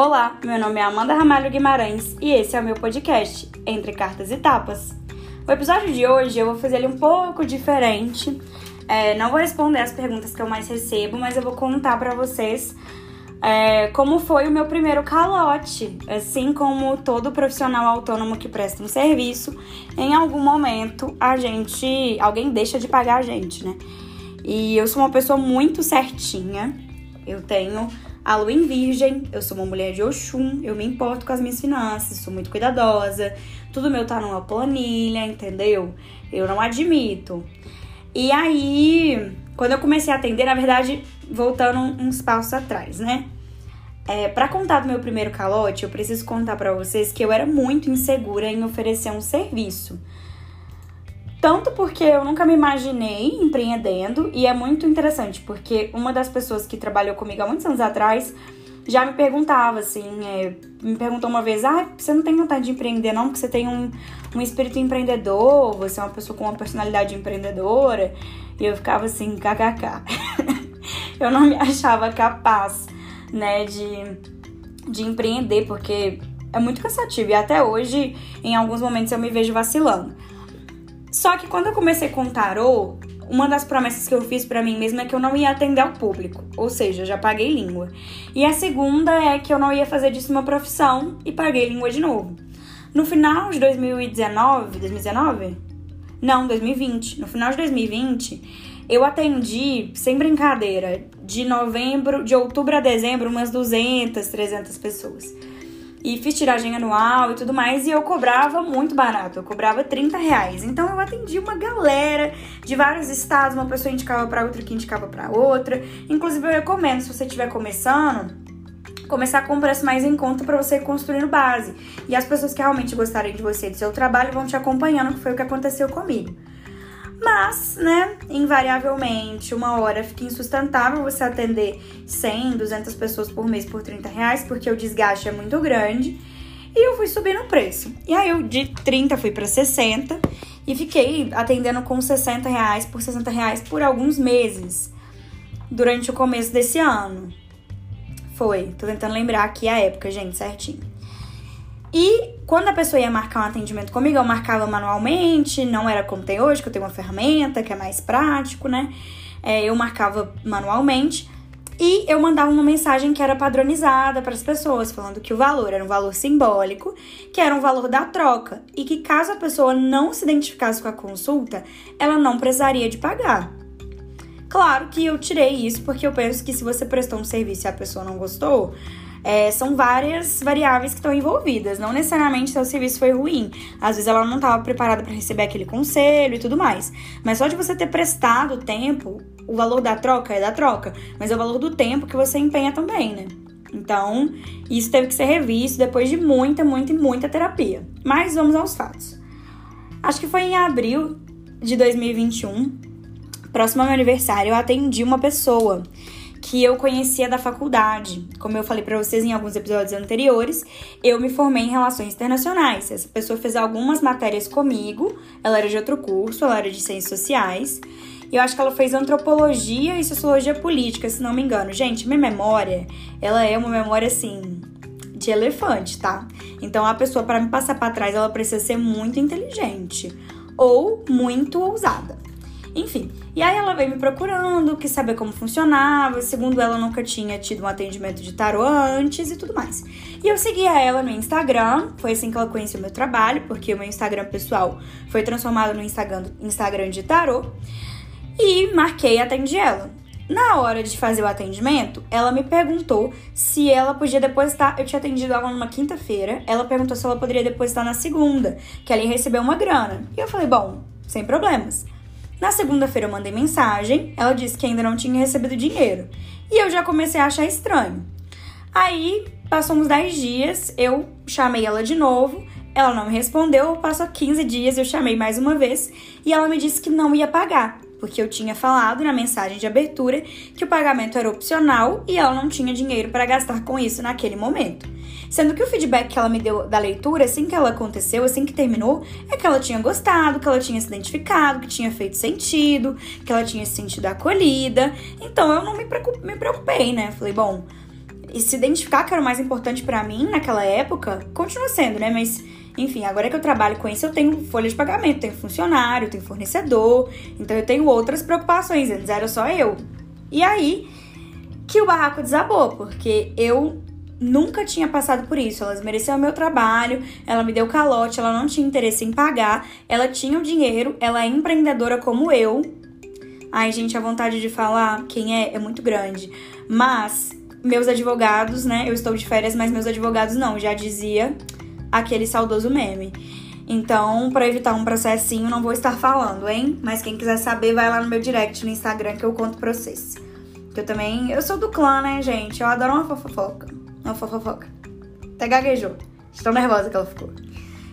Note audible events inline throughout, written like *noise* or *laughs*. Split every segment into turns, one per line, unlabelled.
Olá, meu nome é Amanda Ramalho Guimarães e esse é o meu podcast, Entre Cartas e Tapas. O episódio de hoje eu vou fazer ele um pouco diferente. É, não vou responder as perguntas que eu mais recebo, mas eu vou contar para vocês é, como foi o meu primeiro calote. Assim como todo profissional autônomo que presta um serviço, em algum momento a gente. alguém deixa de pagar a gente, né? E eu sou uma pessoa muito certinha. Eu tenho a lua em virgem, eu sou uma mulher de Oxum, eu me importo com as minhas finanças, sou muito cuidadosa, tudo meu tá numa planilha, entendeu? Eu não admito. E aí, quando eu comecei a atender, na verdade, voltando uns passos atrás, né? É, para contar do meu primeiro calote, eu preciso contar para vocês que eu era muito insegura em oferecer um serviço. Tanto porque eu nunca me imaginei empreendendo, e é muito interessante, porque uma das pessoas que trabalhou comigo há muitos anos atrás já me perguntava, assim, é, me perguntou uma vez: ah, você não tem vontade de empreender, não? Porque você tem um, um espírito empreendedor, você é uma pessoa com uma personalidade empreendedora. E eu ficava assim, kkk. *laughs* eu não me achava capaz, né, de, de empreender, porque é muito cansativo. E até hoje, em alguns momentos, eu me vejo vacilando. Só que quando eu comecei com tarô, uma das promessas que eu fiz para mim mesma é que eu não ia atender ao público, ou seja, já paguei língua. E a segunda é que eu não ia fazer disso uma profissão e paguei língua de novo. No final de 2019, 2019? Não, 2020. No final de 2020, eu atendi, sem brincadeira, de novembro, de outubro a dezembro, umas 200, 300 pessoas e fiz tiragem anual e tudo mais, e eu cobrava muito barato, eu cobrava 30 reais. Então eu atendi uma galera de vários estados, uma pessoa indicava para outra que indicava para outra. Inclusive eu recomendo, se você estiver começando, começar com um preço mais em conta para você construir no base. E as pessoas que realmente gostarem de você e do seu trabalho vão te acompanhando, que foi o que aconteceu comigo. Mas, né, invariavelmente, uma hora fica insustentável você atender 100, 200 pessoas por mês por 30 reais, porque o desgaste é muito grande. E eu fui subindo o preço. E aí eu de 30 fui para 60 e fiquei atendendo com 60 reais por 60 reais por alguns meses durante o começo desse ano. Foi, tô tentando lembrar aqui a época, gente, certinho. E quando a pessoa ia marcar um atendimento comigo, eu marcava manualmente, não era como tem hoje, que eu tenho uma ferramenta que é mais prático, né? É, eu marcava manualmente e eu mandava uma mensagem que era padronizada para as pessoas, falando que o valor era um valor simbólico, que era um valor da troca e que caso a pessoa não se identificasse com a consulta, ela não precisaria de pagar. Claro que eu tirei isso porque eu penso que se você prestou um serviço e a pessoa não gostou, é, são várias variáveis que estão envolvidas. Não necessariamente seu serviço foi ruim. Às vezes ela não estava preparada para receber aquele conselho e tudo mais. Mas só de você ter prestado tempo, o valor da troca é da troca, mas é o valor do tempo que você empenha também, né? Então, isso teve que ser revisto depois de muita, muita e muita terapia. Mas vamos aos fatos. Acho que foi em abril de 2021, próximo ao meu aniversário, eu atendi uma pessoa que eu conhecia da faculdade. Como eu falei para vocês em alguns episódios anteriores, eu me formei em relações internacionais. Essa pessoa fez algumas matérias comigo, ela era de outro curso, ela era de ciências sociais. E eu acho que ela fez antropologia e sociologia política, se não me engano. Gente, minha memória, ela é uma memória assim de elefante, tá? Então a pessoa para me passar para trás, ela precisa ser muito inteligente ou muito ousada. Enfim, e aí ela veio me procurando, quis saber como funcionava, segundo ela nunca tinha tido um atendimento de tarô antes e tudo mais. E eu seguia ela no Instagram, foi assim que ela conheceu o meu trabalho, porque o meu Instagram pessoal foi transformado no Instagram, Instagram de tarô. E marquei e atendi ela. Na hora de fazer o atendimento, ela me perguntou se ela podia depositar. Eu tinha atendido ela numa quinta-feira. Ela perguntou se ela poderia depositar na segunda, que ela ia receber uma grana. E eu falei, bom, sem problemas. Na segunda-feira eu mandei mensagem, ela disse que ainda não tinha recebido dinheiro. E eu já comecei a achar estranho. Aí, passou uns 10 dias, eu chamei ela de novo, ela não me respondeu, passou 15 dias, eu chamei mais uma vez e ela me disse que não ia pagar porque eu tinha falado na mensagem de abertura que o pagamento era opcional e ela não tinha dinheiro para gastar com isso naquele momento. Sendo que o feedback que ela me deu da leitura, assim que ela aconteceu, assim que terminou, é que ela tinha gostado, que ela tinha se identificado, que tinha feito sentido, que ela tinha se sentido acolhida. Então eu não me preocupei, né? Falei, bom, se identificar que era o mais importante para mim naquela época, continua sendo, né? Mas enfim, agora que eu trabalho com isso, eu tenho folha de pagamento, tenho funcionário, tenho fornecedor, então eu tenho outras preocupações. Antes era só eu. E aí que o barraco desabou, porque eu nunca tinha passado por isso. Ela mereceu o meu trabalho, ela me deu calote, ela não tinha interesse em pagar, ela tinha o dinheiro, ela é empreendedora como eu. Ai, gente, a vontade de falar quem é é muito grande. Mas meus advogados, né? Eu estou de férias, mas meus advogados não, já dizia aquele saudoso meme. Então, para evitar um processinho, não vou estar falando, hein? Mas quem quiser saber, vai lá no meu direct no Instagram que eu conto pra vocês. Que eu também. Eu sou do clã, né, gente? Eu adoro uma fofoca. Uma fofoca. Até gaguejou. Estou nervosa que ela ficou.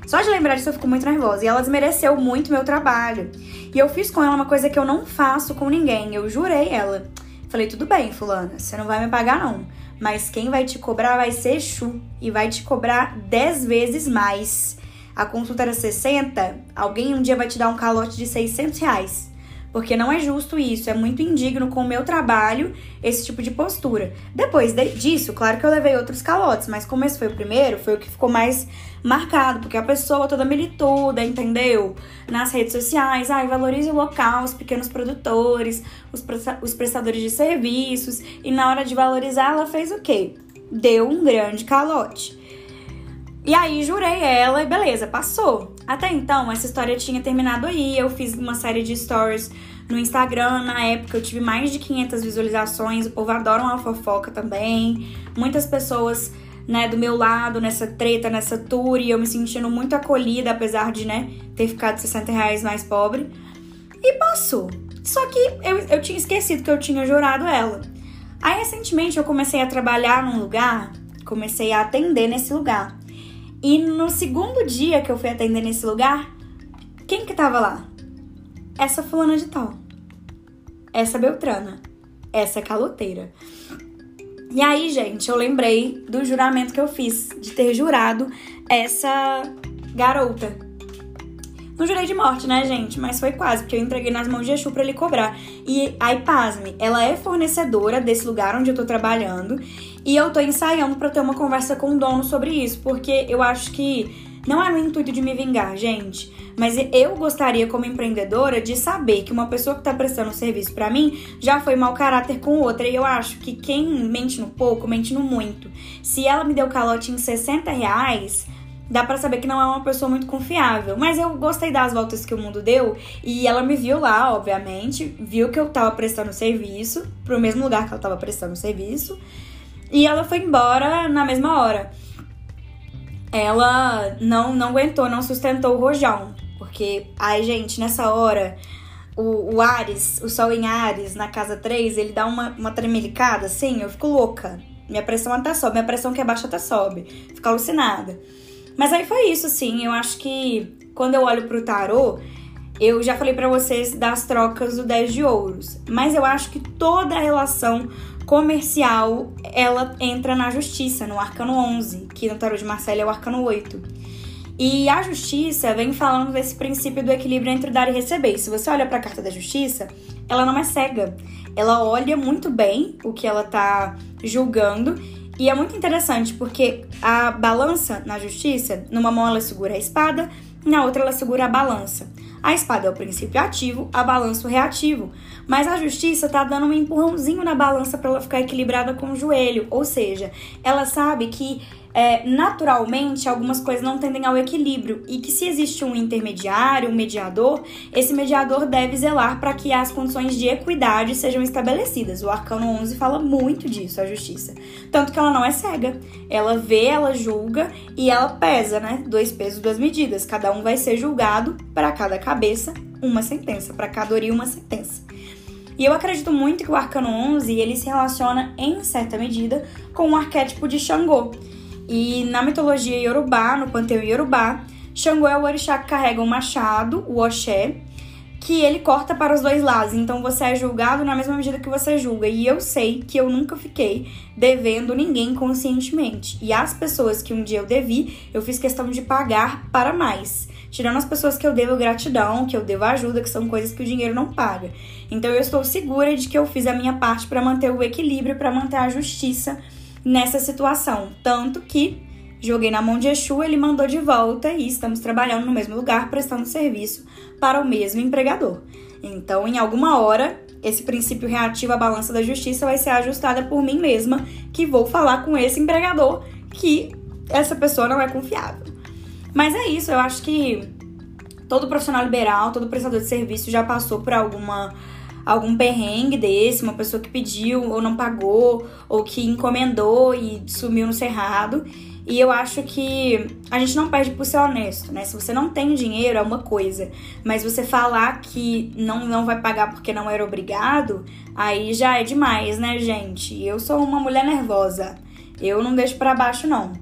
Só de lembrar disso eu fico muito nervosa. E ela desmereceu muito meu trabalho. E eu fiz com ela uma coisa que eu não faço com ninguém. Eu jurei ela. Falei, tudo bem, fulana, você não vai me pagar, não mas quem vai te cobrar vai ser Exu e vai te cobrar 10 vezes mais. A consulta era 60, alguém um dia vai te dar um calote de 600 reais porque não é justo isso, é muito indigno com o meu trabalho esse tipo de postura. Depois de, disso, claro que eu levei outros calotes, mas como esse foi o primeiro, foi o que ficou mais marcado, porque a pessoa toda milituda, entendeu? Nas redes sociais, ai, valorize o local, os pequenos produtores, os, os prestadores de serviços, e na hora de valorizar, ela fez o quê? Deu um grande calote. E aí jurei ela e beleza, passou. Até então, essa história tinha terminado aí. Eu fiz uma série de stories no Instagram. Na época, eu tive mais de 500 visualizações. O povo adora uma fofoca também. Muitas pessoas, né, do meu lado nessa treta, nessa tour. E eu me sentindo muito acolhida, apesar de, né, ter ficado 60 reais mais pobre. E passou. Só que eu, eu tinha esquecido que eu tinha jurado ela. Aí, recentemente, eu comecei a trabalhar num lugar, comecei a atender nesse lugar. E no segundo dia que eu fui atender nesse lugar, quem que tava lá? Essa fulana de tal. Essa Beltrana. Essa caloteira. E aí, gente, eu lembrei do juramento que eu fiz, de ter jurado essa garota. Não jurei de morte, né, gente? Mas foi quase, porque eu entreguei nas mãos de Exu pra ele cobrar. E aí, pasme, ela é fornecedora desse lugar onde eu tô trabalhando. E eu tô ensaiando para ter uma conversa com o dono sobre isso, porque eu acho que não é no intuito de me vingar, gente. Mas eu gostaria, como empreendedora, de saber que uma pessoa que tá prestando serviço para mim já foi mau caráter com outra. E eu acho que quem mente no pouco, mente no muito. Se ela me deu calote em 60 reais, dá para saber que não é uma pessoa muito confiável. Mas eu gostei das voltas que o mundo deu e ela me viu lá, obviamente, viu que eu tava prestando serviço pro mesmo lugar que ela tava prestando serviço. E ela foi embora na mesma hora. Ela não, não aguentou, não sustentou o rojão. Porque, ai, gente, nessa hora, o, o Ares, o Sol em Ares, na casa 3, ele dá uma, uma tremelicada assim, eu fico louca. Minha pressão até sobe, minha pressão que é baixa até sobe. Fico alucinada. Mas aí foi isso, sim. Eu acho que quando eu olho pro tarô, eu já falei para vocês das trocas do 10 de ouros. Mas eu acho que toda relação comercial, ela entra na justiça, no arcano 11, que no tarot de Marcelo é o arcano 8. E a justiça vem falando desse princípio do equilíbrio entre dar e receber. Se você olha para a carta da justiça, ela não é cega. Ela olha muito bem o que ela tá julgando. E é muito interessante porque a balança na justiça, numa mão ela segura a espada, na outra ela segura a balança. A espada é o princípio ativo, a balança o reativo. Mas a justiça tá dando um empurrãozinho na balança para ela ficar equilibrada com o joelho. Ou seja, ela sabe que é, naturalmente algumas coisas não tendem ao equilíbrio e que se existe um intermediário, um mediador, esse mediador deve zelar para que as condições de equidade sejam estabelecidas. O Arcano 11 fala muito disso, a justiça. Tanto que ela não é cega. Ela vê, ela julga e ela pesa, né? Dois pesos, duas medidas. Cada um vai ser julgado para cada cabeça uma sentença, para cada ori uma sentença. E eu acredito muito que o Arcano 11 ele se relaciona em certa medida com o arquétipo de Xangô, e na mitologia iorubá, no panteão iorubá, Xangô é o orixá que carrega um machado, o Oxé, que ele corta para os dois lados. Então você é julgado na mesma medida que você julga. E eu sei que eu nunca fiquei devendo ninguém conscientemente. E as pessoas que um dia eu devi, eu fiz questão de pagar para mais. Tirando as pessoas que eu devo gratidão, que eu devo ajuda, que são coisas que o dinheiro não paga. Então eu estou segura de que eu fiz a minha parte para manter o equilíbrio, para manter a justiça nessa situação. Tanto que joguei na mão de Exu, ele mandou de volta e estamos trabalhando no mesmo lugar, prestando serviço para o mesmo empregador. Então, em alguma hora, esse princípio reativo à balança da justiça vai ser ajustada por mim mesma, que vou falar com esse empregador que essa pessoa não é confiável. Mas é isso, eu acho que todo profissional liberal, todo prestador de serviço já passou por alguma algum perrengue desse, uma pessoa que pediu ou não pagou, ou que encomendou e sumiu no cerrado. E eu acho que a gente não perde por ser honesto, né? Se você não tem dinheiro é uma coisa, mas você falar que não, não vai pagar porque não era obrigado, aí já é demais, né, gente? Eu sou uma mulher nervosa. Eu não deixo para baixo, não.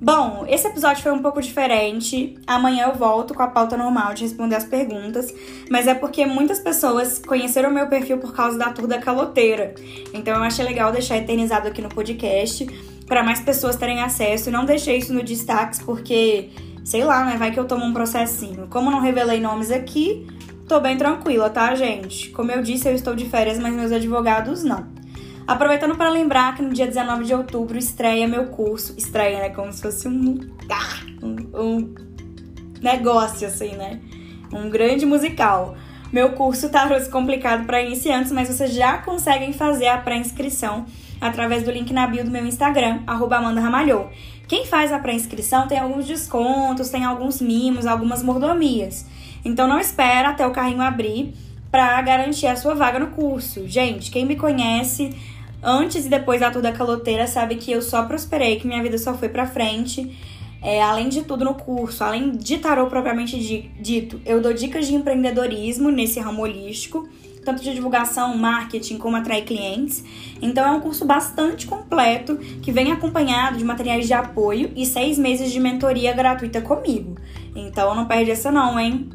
Bom, esse episódio foi um pouco diferente. Amanhã eu volto com a pauta normal de responder as perguntas, mas é porque muitas pessoas conheceram meu perfil por causa da tour da caloteira. Então eu achei legal deixar eternizado aqui no podcast para mais pessoas terem acesso. Não deixei isso no destaques porque, sei lá, né, vai que eu tomo um processinho. Como não revelei nomes aqui, tô bem tranquila, tá, gente? Como eu disse, eu estou de férias, mas meus advogados não. Aproveitando para lembrar que no dia 19 de outubro estreia meu curso. Estreia, né? Como se fosse um, um, um negócio, assim, né? Um grande musical. Meu curso tá complicado para iniciantes, mas vocês já conseguem fazer a pré-inscrição através do link na bio do meu Instagram, Amanda Ramalhou. Quem faz a pré-inscrição tem alguns descontos, tem alguns mimos, algumas mordomias. Então não espera até o carrinho abrir para garantir a sua vaga no curso. Gente, quem me conhece antes e depois da toda caloteira sabe que eu só prosperei, que minha vida só foi pra frente. É, além de tudo no curso, além de tarô propriamente dito, eu dou dicas de empreendedorismo nesse ramo holístico, tanto de divulgação, marketing, como atrair clientes. Então é um curso bastante completo que vem acompanhado de materiais de apoio e seis meses de mentoria gratuita comigo. Então não perde essa não, hein?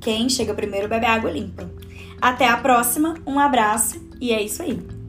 Quem chega primeiro bebe água limpa. Até a próxima, um abraço e é isso aí.